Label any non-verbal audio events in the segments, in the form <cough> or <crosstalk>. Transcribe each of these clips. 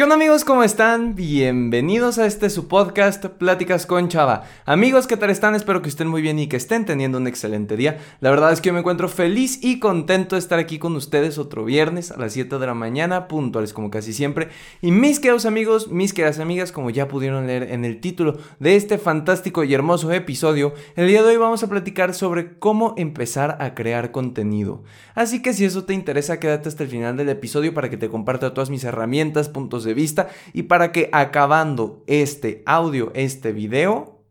¿Qué onda amigos? ¿Cómo están? Bienvenidos a este su podcast Pláticas con Chava. Amigos, ¿qué tal están? Espero que estén muy bien y que estén teniendo un excelente día. La verdad es que yo me encuentro feliz y contento de estar aquí con ustedes otro viernes a las 7 de la mañana, puntuales como casi siempre. Y mis queridos amigos, mis queridas amigas, como ya pudieron leer en el título de este fantástico y hermoso episodio, el día de hoy vamos a platicar sobre cómo empezar a crear contenido. Así que si eso te interesa, quédate hasta el final del episodio para que te comparta todas mis herramientas, puntos de vista y para que acabando este audio, este video,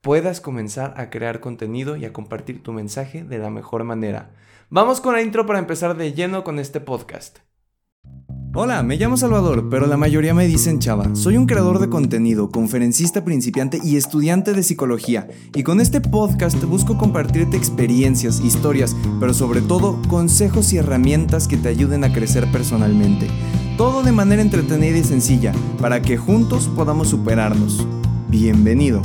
puedas comenzar a crear contenido y a compartir tu mensaje de la mejor manera. Vamos con la intro para empezar de lleno con este podcast. Hola, me llamo Salvador, pero la mayoría me dicen Chava. Soy un creador de contenido, conferencista principiante y estudiante de psicología. Y con este podcast busco compartirte experiencias, historias, pero sobre todo consejos y herramientas que te ayuden a crecer personalmente. Todo de manera entretenida y sencilla, para que juntos podamos superarnos. Bienvenido.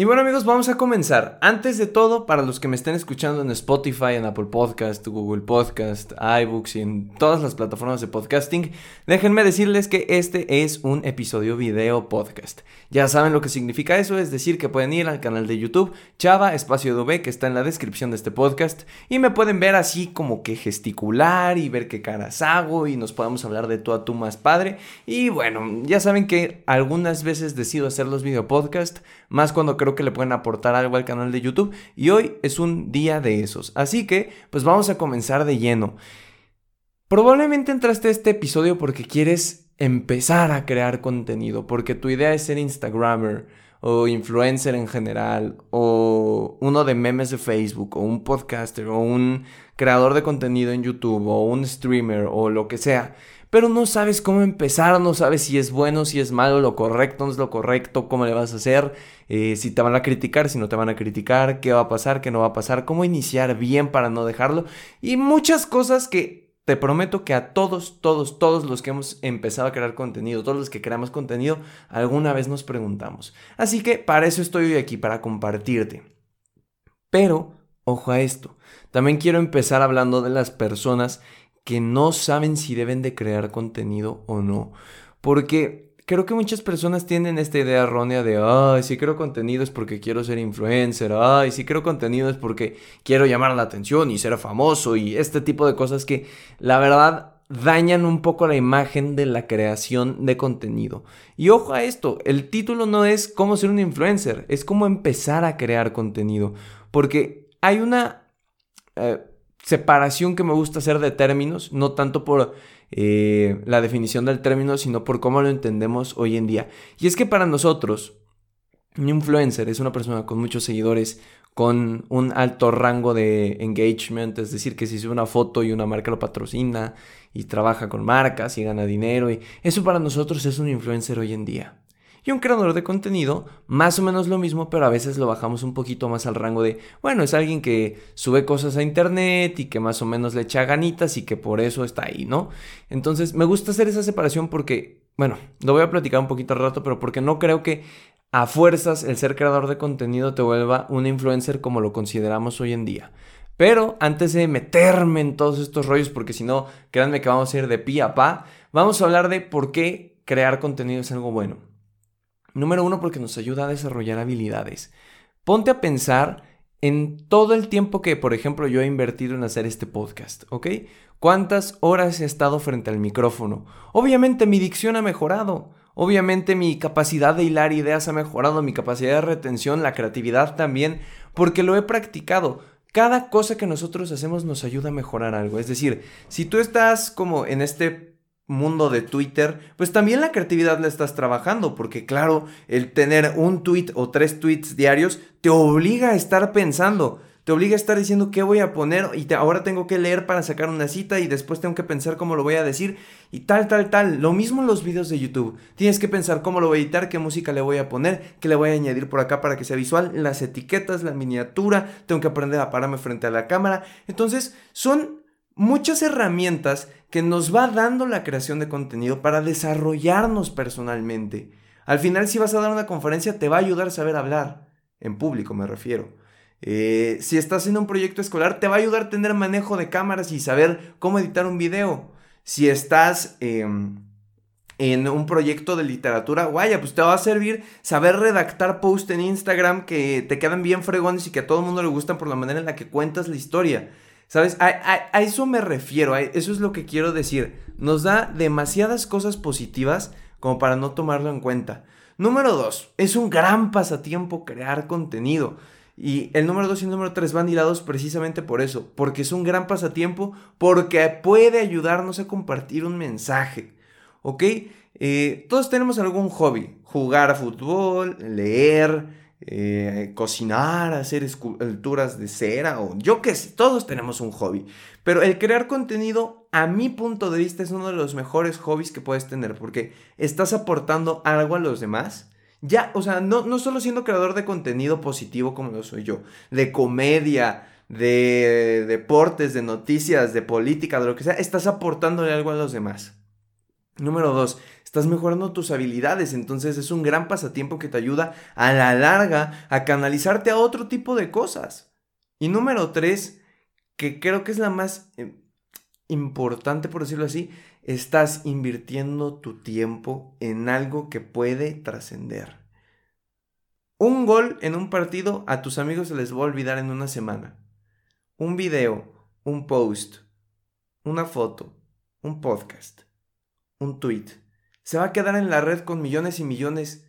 Y bueno amigos, vamos a comenzar. Antes de todo, para los que me estén escuchando en Spotify, en Apple Podcast, Google Podcast, iBooks y en todas las plataformas de podcasting, déjenme decirles que este es un episodio video podcast. Ya saben lo que significa eso, es decir, que pueden ir al canal de YouTube Chava Espacio V, que está en la descripción de este podcast, y me pueden ver así como que gesticular y ver qué caras hago y nos podamos hablar de tú a tú más padre. Y bueno, ya saben que algunas veces decido hacer los video podcast, más cuando creo que le pueden aportar algo al canal de YouTube y hoy es un día de esos. Así que, pues vamos a comenzar de lleno. Probablemente entraste a este episodio porque quieres empezar a crear contenido, porque tu idea es ser Instagrammer o influencer en general, o uno de memes de Facebook, o un podcaster, o un creador de contenido en YouTube, o un streamer, o lo que sea pero no sabes cómo empezar, no sabes si es bueno, si es malo, lo correcto, no es lo correcto, cómo le vas a hacer, eh, si te van a criticar, si no te van a criticar, qué va a pasar, qué no va a pasar, cómo iniciar bien para no dejarlo y muchas cosas que te prometo que a todos, todos, todos los que hemos empezado a crear contenido, todos los que creamos contenido, alguna vez nos preguntamos. Así que para eso estoy hoy aquí, para compartirte. Pero, ojo a esto, también quiero empezar hablando de las personas que no saben si deben de crear contenido o no. Porque creo que muchas personas tienen esta idea errónea de, ay, si creo contenido es porque quiero ser influencer, ay, si creo contenido es porque quiero llamar la atención y ser famoso y este tipo de cosas que la verdad dañan un poco la imagen de la creación de contenido. Y ojo a esto, el título no es cómo ser un influencer, es cómo empezar a crear contenido. Porque hay una... Eh, separación que me gusta hacer de términos, no tanto por eh, la definición del término, sino por cómo lo entendemos hoy en día. Y es que para nosotros, un influencer es una persona con muchos seguidores, con un alto rango de engagement, es decir, que si sube una foto y una marca lo patrocina y trabaja con marcas y gana dinero, y eso para nosotros es un influencer hoy en día. Y un creador de contenido, más o menos lo mismo, pero a veces lo bajamos un poquito más al rango de, bueno, es alguien que sube cosas a internet y que más o menos le echa ganitas y que por eso está ahí, ¿no? Entonces, me gusta hacer esa separación porque, bueno, lo voy a platicar un poquito al rato, pero porque no creo que a fuerzas el ser creador de contenido te vuelva un influencer como lo consideramos hoy en día. Pero antes de meterme en todos estos rollos, porque si no, créanme que vamos a ir de pi a pa, vamos a hablar de por qué crear contenido es algo bueno. Número uno, porque nos ayuda a desarrollar habilidades. Ponte a pensar en todo el tiempo que, por ejemplo, yo he invertido en hacer este podcast, ¿ok? ¿Cuántas horas he estado frente al micrófono? Obviamente mi dicción ha mejorado. Obviamente mi capacidad de hilar ideas ha mejorado, mi capacidad de retención, la creatividad también, porque lo he practicado. Cada cosa que nosotros hacemos nos ayuda a mejorar algo. Es decir, si tú estás como en este mundo de Twitter, pues también la creatividad la estás trabajando, porque claro, el tener un tweet o tres tweets diarios te obliga a estar pensando, te obliga a estar diciendo qué voy a poner y ahora tengo que leer para sacar una cita y después tengo que pensar cómo lo voy a decir y tal, tal, tal. Lo mismo en los videos de YouTube. Tienes que pensar cómo lo voy a editar, qué música le voy a poner, qué le voy a añadir por acá para que sea visual, las etiquetas, la miniatura, tengo que aprender a pararme frente a la cámara. Entonces, son muchas herramientas que nos va dando la creación de contenido para desarrollarnos personalmente. Al final, si vas a dar una conferencia, te va a ayudar a saber hablar, en público me refiero. Eh, si estás en un proyecto escolar, te va a ayudar a tener manejo de cámaras y saber cómo editar un video. Si estás em, en un proyecto de literatura, guaya, pues te va a servir saber redactar posts en Instagram que te quedan bien fregones y que a todo el mundo le gustan por la manera en la que cuentas la historia. ¿Sabes? A, eso me refiero, eso es lo que quiero decir. Nos da demasiadas cosas positivas como para no tomarlo en cuenta. Número dos, es un gran pasatiempo crear contenido. Y el número dos y el número tres van hilados precisamente por eso, porque es un gran pasatiempo, porque puede ayudarnos a compartir un mensaje. ¿Ok? Eh, todos tenemos algún hobby, jugar a fútbol, leer, eh, cocinar, hacer esculturas de cera o yo qué sé, todos tenemos un hobby. Pero el crear contenido, a mi punto de vista, es uno de los mejores hobbies que puedes tener porque estás aportando algo a los demás. Ya, o sea, no, no solo siendo creador de contenido positivo como lo soy yo, de comedia, de deportes, de noticias, de política, de lo que sea, estás aportándole algo a los demás. Número dos, estás mejorando tus habilidades, entonces es un gran pasatiempo que te ayuda a la larga a canalizarte a otro tipo de cosas. Y número tres, que creo que es la más eh, importante por decirlo así, estás invirtiendo tu tiempo en algo que puede trascender. Un gol en un partido a tus amigos se les va a olvidar en una semana. Un video, un post, una foto, un podcast un tweet. Se va a quedar en la red con millones y millones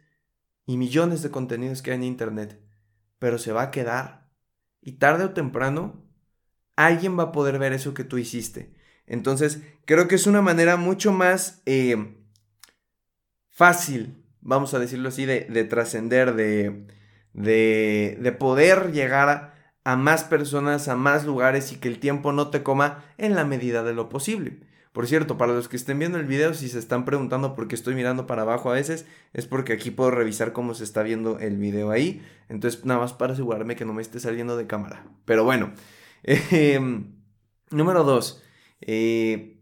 y millones de contenidos que hay en Internet. Pero se va a quedar. Y tarde o temprano, alguien va a poder ver eso que tú hiciste. Entonces, creo que es una manera mucho más eh, fácil, vamos a decirlo así, de, trascender, de, de, de poder llegar a más personas, a más lugares y que el tiempo no te coma en la medida de lo posible. Por cierto, para los que estén viendo el video, si se están preguntando por qué estoy mirando para abajo a veces, es porque aquí puedo revisar cómo se está viendo el video ahí. Entonces, nada más para asegurarme que no me esté saliendo de cámara. Pero bueno, <laughs> em, número dos. Eh,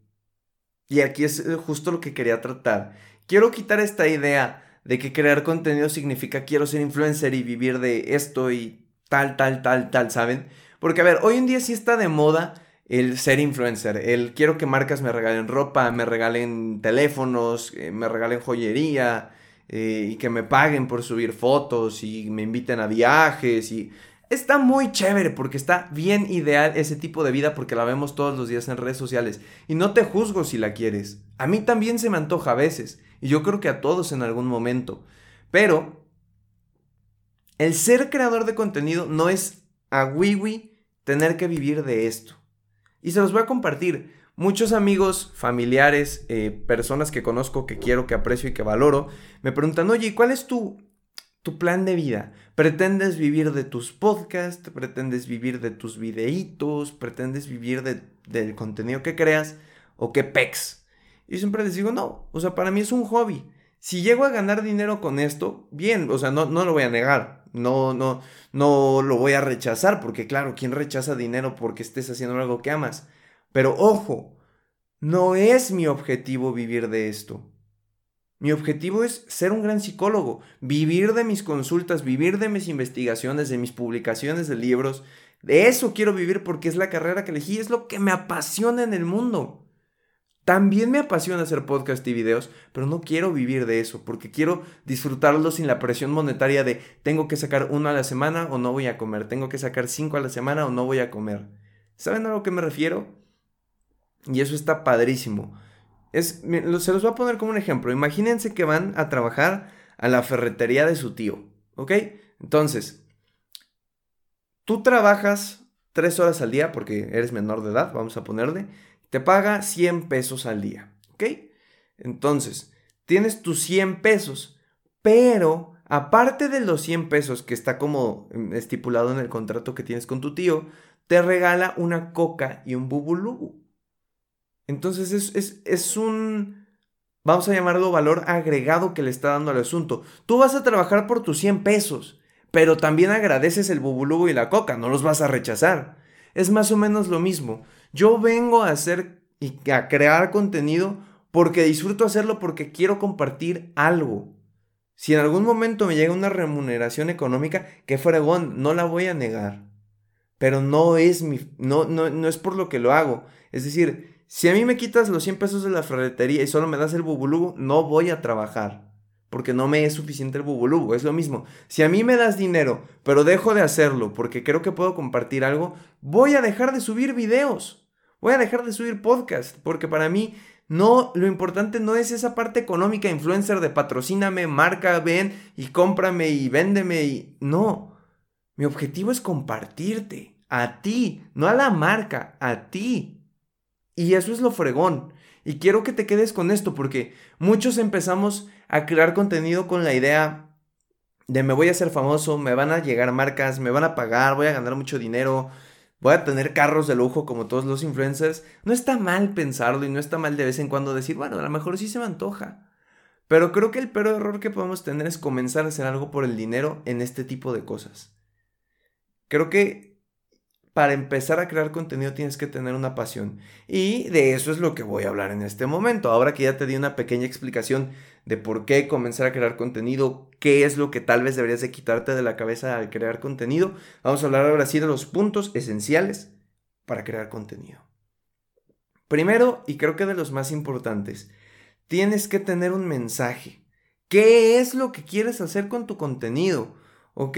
y aquí es eh, justo lo que quería tratar. Quiero quitar esta idea de que crear contenido significa quiero ser influencer y vivir de esto y tal, tal, tal, tal, ¿saben? Porque a ver, hoy en día sí está de moda el ser influencer, el quiero que marcas me regalen ropa, me regalen teléfonos, eh, me regalen joyería eh, y que me paguen por subir fotos y me inviten a viajes y está muy chévere porque está bien ideal ese tipo de vida porque la vemos todos los días en redes sociales y no te juzgo si la quieres. A mí también se me antoja a veces y yo creo que a todos en algún momento. Pero el ser creador de contenido no es a wiwi tener que vivir de esto. Y se los voy a compartir. Muchos amigos, familiares, eh, personas que conozco, que quiero, que aprecio y que valoro, me preguntan, oye, ¿cuál es tu, tu plan de vida? ¿Pretendes vivir de tus podcasts? ¿Pretendes vivir de tus videitos? ¿Pretendes vivir del contenido que creas? ¿O qué pex? Y siempre les digo, no, o sea, para mí es un hobby. Si llego a ganar dinero con esto, bien, o sea, no, no lo voy a negar. No, no, no lo voy a rechazar, porque claro, ¿quién rechaza dinero porque estés haciendo algo que amas? Pero ojo, no es mi objetivo vivir de esto. Mi objetivo es ser un gran psicólogo, vivir de mis consultas, vivir de mis investigaciones, de mis publicaciones de libros. De eso quiero vivir porque es la carrera que elegí, es lo que me apasiona en el mundo. También me apasiona hacer podcast y videos, pero no quiero vivir de eso, porque quiero disfrutarlo sin la presión monetaria de tengo que sacar uno a la semana o no voy a comer, tengo que sacar cinco a la semana o no voy a comer. ¿Saben a lo que me refiero? Y eso está padrísimo. Es, se los voy a poner como un ejemplo. Imagínense que van a trabajar a la ferretería de su tío, ¿ok? Entonces, tú trabajas tres horas al día porque eres menor de edad, vamos a ponerle te paga 100 pesos al día, ¿ok? Entonces, tienes tus 100 pesos, pero aparte de los 100 pesos que está como mm, estipulado en el contrato que tienes con tu tío, te regala una coca y un bubulubu. Entonces es, es, un, vamos a llamarlo valor agregado que le está dando al asunto. Tú vas a trabajar por tus 100 pesos, pero también agradeces el bubulubu y la coca, no los vas a rechazar. Es más o menos lo mismo. Yo vengo a hacer y a crear contenido porque disfruto hacerlo porque quiero compartir algo. Si en algún momento me llega una remuneración económica, qué fregón, no la voy a negar. Pero no es mi no, no, no es por lo que lo hago. Es decir, si a mí me quitas los 100 pesos de la ferretería y solo me das el bubulubu, no voy a trabajar. Porque no me es suficiente el bubulubu. Es lo mismo. Si a mí me das dinero, pero dejo de hacerlo porque creo que puedo compartir algo, voy a dejar de subir videos. Voy a dejar de subir podcast. Porque para mí, no, lo importante no es esa parte económica influencer de patrocíname, marca, ven y cómprame y véndeme y. No. Mi objetivo es compartirte. A ti. No a la marca. A ti. Y eso es lo fregón. Y quiero que te quedes con esto porque muchos empezamos a crear contenido con la idea de me voy a hacer famoso, me van a llegar marcas, me van a pagar, voy a ganar mucho dinero, voy a tener carros de lujo como todos los influencers. No está mal pensarlo y no está mal de vez en cuando decir, bueno, a lo mejor sí se me antoja. Pero creo que el peor error que podemos tener es comenzar a hacer algo por el dinero en este tipo de cosas. Creo que para empezar a crear contenido tienes que tener una pasión. Y de eso es lo que voy a hablar en este momento. Ahora que ya te di una pequeña explicación de por qué comenzar a crear contenido, qué es lo que tal vez deberías de quitarte de la cabeza al crear contenido, vamos a hablar ahora sí de los puntos esenciales para crear contenido. Primero, y creo que de los más importantes, tienes que tener un mensaje. ¿Qué es lo que quieres hacer con tu contenido? ¿Ok?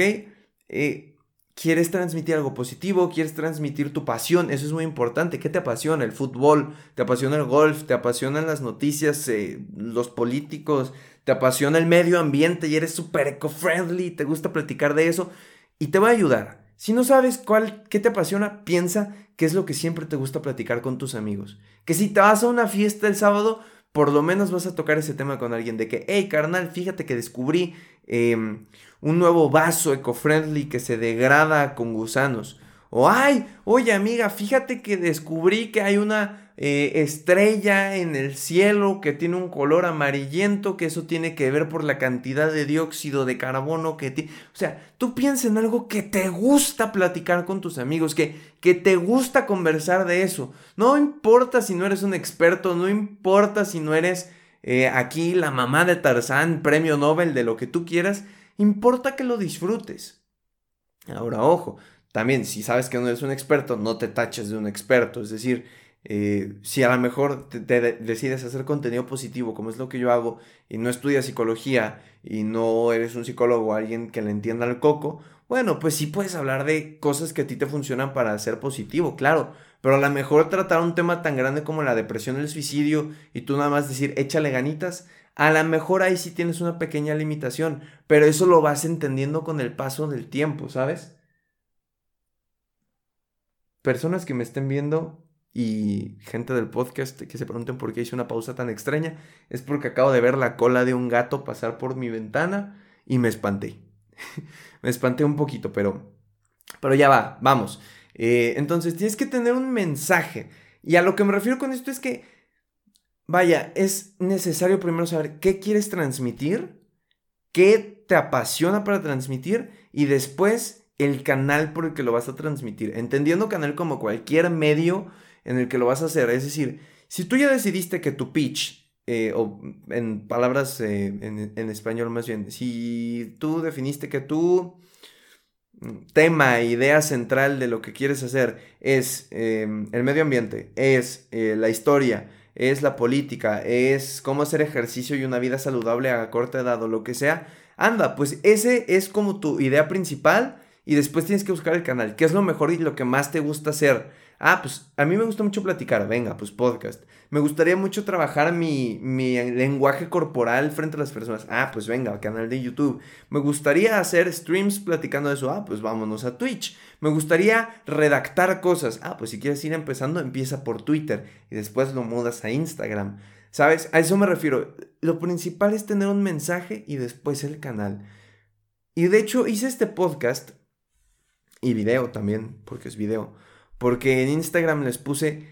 Eh, quieres transmitir algo positivo, quieres transmitir tu pasión, eso es muy importante. ¿Qué te apasiona? El fútbol, te apasiona el golf, te apasionan las noticias, eh, los políticos, te apasiona el medio ambiente y eres súper eco-friendly, te gusta platicar de eso y te va a ayudar. Si no sabes cuál, qué te apasiona, piensa qué es lo que siempre te gusta platicar con tus amigos. Que si te vas a una fiesta el sábado, por lo menos vas a tocar ese tema con alguien de que, hey carnal, fíjate que descubrí em, un nuevo vaso eco-friendly que se degrada con gusanos. O, ay, oye amiga, fíjate que descubrí que hay una eh, estrella en el cielo que tiene un color amarillento, que eso tiene que ver por la cantidad de dióxido de carbono que tiene. O sea, tú piensas en algo que te gusta platicar con tus amigos, que, que te gusta conversar de eso. No importa si no eres un experto, no importa si no eres eh, aquí la mamá de Tarzán, premio Nobel, de lo que tú quieras Importa que lo disfrutes. Ahora, ojo, también si sabes que no eres un experto, no te taches de un experto. Es decir, eh, si a lo mejor te, decides hacer contenido positivo, como es lo que yo hago, y no estudias psicología y no eres un psicólogo o alguien que le entienda el coco, bueno, pues sí puedes hablar de cosas que a ti te funcionan para ser positivo, claro. Pero a lo mejor tratar un tema tan grande como la depresión, el suicidio, y tú nada más decir, échale ganitas, a lo mejor ahí sí tienes una pequeña limitación, pero eso lo vas entendiendo con el paso del tiempo, ¿sabes? Personas que me estén viendo y gente del podcast que se pregunten por qué hice una pausa tan extraña, es porque acabo de ver la cola de un gato pasar por mi ventana y me espanté. <laughs> me espanté un poquito, pero, pero ya va, vamos. Eh, entonces tienes que tener un mensaje. Y a lo que me refiero con esto es que Vaya, es necesario primero saber qué quieres transmitir, qué te apasiona para transmitir y después el canal por el que lo vas a transmitir. Entendiendo canal como cualquier medio en el que lo vas a hacer. Es decir, si tú ya decidiste que tu pitch, eh, o en palabras eh, en, español más bien, si tú definiste que tu mm, tema, idea central de lo que quieres hacer es eh, el medio ambiente, es la historia, es la política, es cómo hacer ejercicio y una vida saludable a corta edad o lo que sea, anda, pues ese es como tu idea principal y después tienes que buscar el canal, qué es lo mejor y lo que más te gusta hacer. Ah, pues a mí me gusta mucho platicar, venga, pues podcast. Me gustaría mucho trabajar mi, mi, lenguaje corporal frente a las personas. Ah, pues venga, canal de YouTube. Me gustaría hacer streams platicando de eso. Ah, pues vámonos a Twitch. Me gustaría redactar cosas. Ah, pues si quieres ir empezando, empieza por Twitter y después lo mudas a Instagram. ¿Sabes? A eso me refiero. Lo principal es tener un mensaje y después el canal. Y de hecho hice este podcast y video también, porque es video porque en Instagram les puse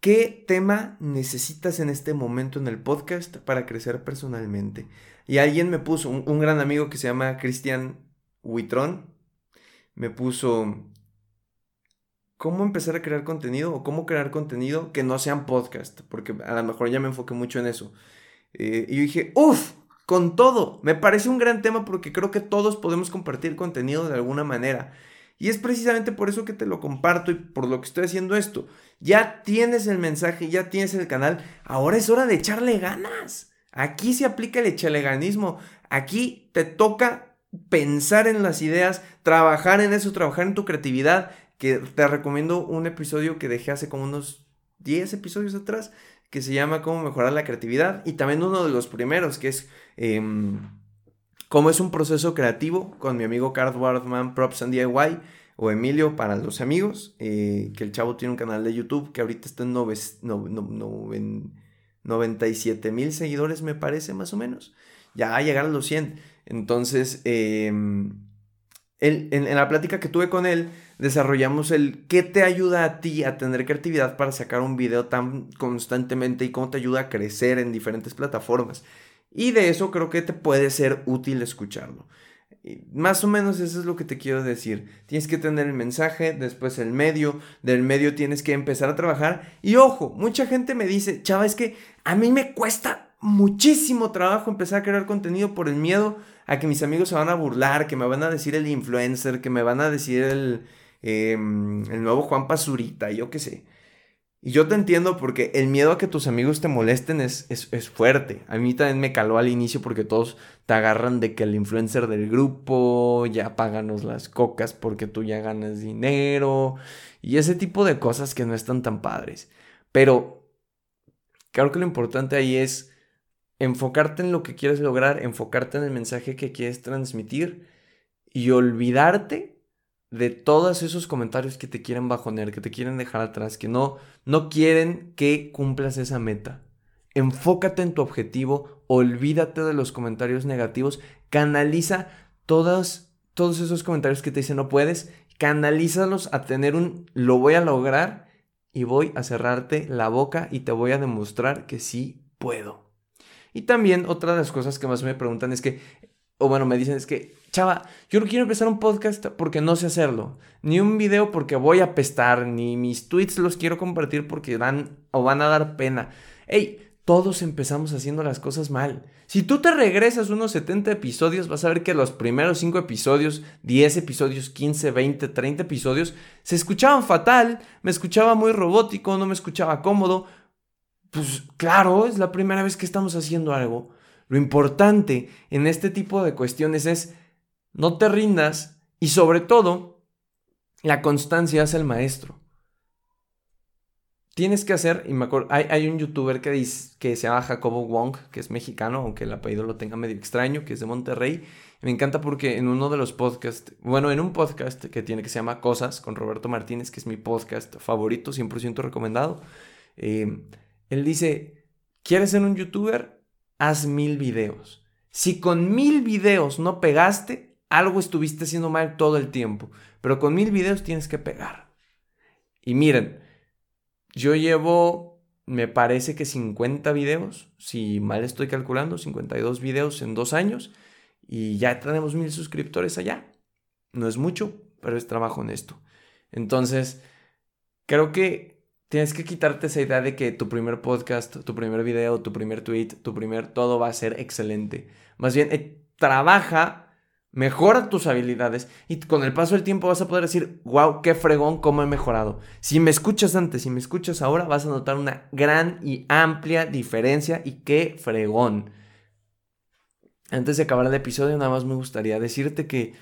qué tema necesitas en este momento en el podcast para crecer personalmente. Y alguien me puso, un, gran amigo que se llama Cristian Huitrón, me puso cómo empezar a crear contenido o cómo crear contenido que no sean podcast, porque a lo mejor ya me enfoqué mucho en eso. Eh, y yo dije, uff, con todo, me parece un gran tema porque creo que todos podemos compartir contenido de alguna manera. Y es precisamente por eso que te lo comparto y por lo que estoy haciendo esto. Ya tienes el mensaje, ya tienes el canal, ahora es hora de echarle ganas. Aquí se aplica el echaleganismo. Aquí te toca pensar en las ideas, trabajar en eso, trabajar en tu creatividad. Que te recomiendo un episodio que dejé hace como unos 10 episodios atrás, que se llama Cómo mejorar la creatividad. Y también uno de los primeros, que es em, cómo es un proceso creativo, con mi amigo Card Wardman, Props and DIY o Emilio para los amigos, eh, que el chavo tiene un canal de YouTube que ahorita está en, no, en 97 mil seguidores, me parece, más o menos. Ya a llegar a los 100. Entonces, em, en, la plática que tuve con él, desarrollamos el qué te ayuda a ti a tener creatividad para sacar un video tan constantemente y cómo te ayuda a crecer en diferentes plataformas. Y de eso creo que te puede ser útil escucharlo. Más o menos eso es lo que te quiero decir. Tienes que tener el mensaje, después el medio, del medio tienes que empezar a trabajar. Y ojo, mucha gente me dice, chava, es que a mí me cuesta muchísimo trabajo empezar a crear contenido por el miedo a que mis amigos se van a burlar, que me van a decir el influencer, que me van a decir el, em, el nuevo Juan Pazurita, yo qué sé. Y yo te entiendo porque el miedo a que tus amigos te molesten es, es, fuerte. A mí también me caló al inicio porque todos te agarran de que el influencer del grupo, ya páganos las cocas porque tú ya ganas dinero y ese tipo de cosas que no están tan padres. Pero creo que lo importante ahí es enfocarte en lo que quieres lograr, enfocarte en el mensaje que quieres transmitir y olvidarte de todos esos comentarios que te quieren bajonear, que te quieren dejar atrás, que no, no quieren que cumplas esa meta. Enfócate en tu objetivo, olvídate de los comentarios negativos, canaliza todos, todos esos comentarios que te dicen no puedes, canalízalos a tener un lo voy a lograr y voy a cerrarte la boca y te voy a demostrar que sí puedo. Y también otra de las cosas que más me preguntan es que, o bueno, me dicen es que chava, yo no quiero empezar un podcast porque no sé hacerlo, ni un video porque voy a pestar, ni mis tweets los quiero compartir porque dan o van a dar pena. Ey, todos empezamos haciendo las cosas mal. Si tú te regresas unos 70 episodios, vas a ver que los primeros 5 episodios, 10 episodios, 15, 20, 30 episodios, se escuchaban fatal, me escuchaba muy robótico, no me escuchaba cómodo. Pues claro, es la primera vez que estamos haciendo algo. Lo importante en este tipo de cuestiones es no te rindas y sobre todo, la constancia es el maestro. Tienes que hacer, y me acuerdo, hay, un youtuber que, dice, que se llama Jacobo Wong, que es mexicano, aunque el apellido lo tenga medio extraño, que es de Monterrey. Me encanta porque en uno de los podcasts, bueno, en un podcast que tiene que se llama Cosas con Roberto Martínez, que es mi podcast favorito, 100% recomendado, eh, él dice, ¿quieres ser un youtuber? Haz mil videos. Si con mil videos no pegaste, algo estuviste haciendo mal todo el tiempo. Pero con mil videos tienes que pegar. Y miren, yo llevo, me parece que 50 videos, si mal estoy calculando, 52 videos en dos años. Y ya tenemos mil suscriptores allá. No es mucho, pero es trabajo honesto. Entonces, creo que tienes que quitarte esa idea de que tu primer podcast, tu primer video, tu primer tweet, tu primer todo va a ser excelente. Más bien, eh, trabaja mejora tus habilidades y con el paso del tiempo vas a poder decir, wow, qué fregón, cómo he mejorado. Si me escuchas antes, si me escuchas ahora, vas a notar una gran y amplia diferencia y qué fregón. Antes de acabar el episodio, nada más me gustaría decirte que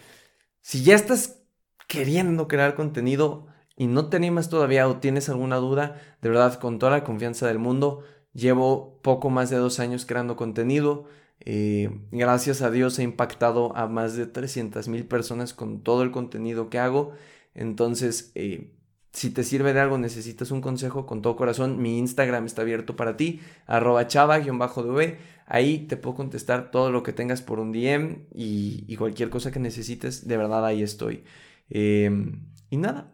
si ya estás queriendo crear contenido y no te animas todavía o tienes alguna duda, de verdad, con toda la confianza del mundo, llevo poco más de dos años creando contenido. Eh, gracias a Dios he impactado a más de 300 mil personas con todo el contenido que hago. Entonces, eh, si te sirve de algo, necesitas un consejo con todo corazón, mi Instagram está abierto para ti, arroba chava-dv. Ahí te puedo contestar todo lo que tengas por un DM y, cualquier cosa que necesites, de verdad ahí estoy. Em, y nada,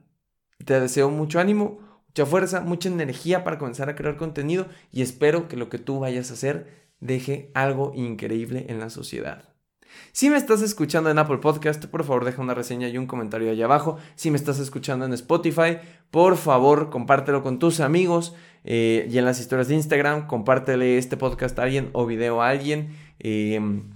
te deseo mucho ánimo, mucha fuerza, mucha energía para comenzar a crear contenido y espero que lo que tú vayas a hacer deje algo increíble en la sociedad. Si me estás escuchando en Apple Podcast, por favor deja una reseña y un comentario ahí abajo. Si me estás escuchando en Spotify, por favor compártelo con tus amigos eh, y en las historias de Instagram, compártele este podcast a alguien o video a alguien. Em,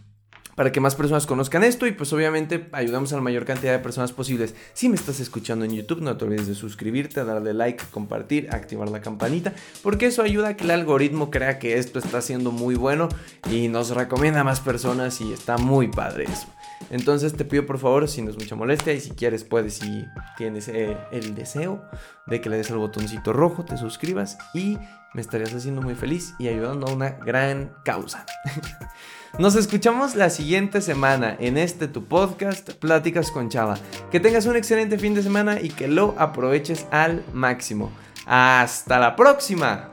para que más personas conozcan esto y pues obviamente ayudamos a la mayor cantidad de personas posibles. Si me estás escuchando en YouTube, no te olvides de suscribirte, darle like, compartir, activar la campanita, porque eso ayuda a que el algoritmo crea que esto está siendo muy bueno y nos recomienda a más personas y está muy padre eso. Entonces te pido por favor, si no es mucha molestia y si quieres puedes, si tienes eh, el deseo de que le des al botoncito rojo, te suscribas y me estarías haciendo muy feliz y ayudando a una gran causa. <laughs> Nos escuchamos la siguiente semana en este tu podcast, Pláticas con Chava. Que tengas un excelente fin de semana y que lo aproveches al máximo. Hasta la próxima.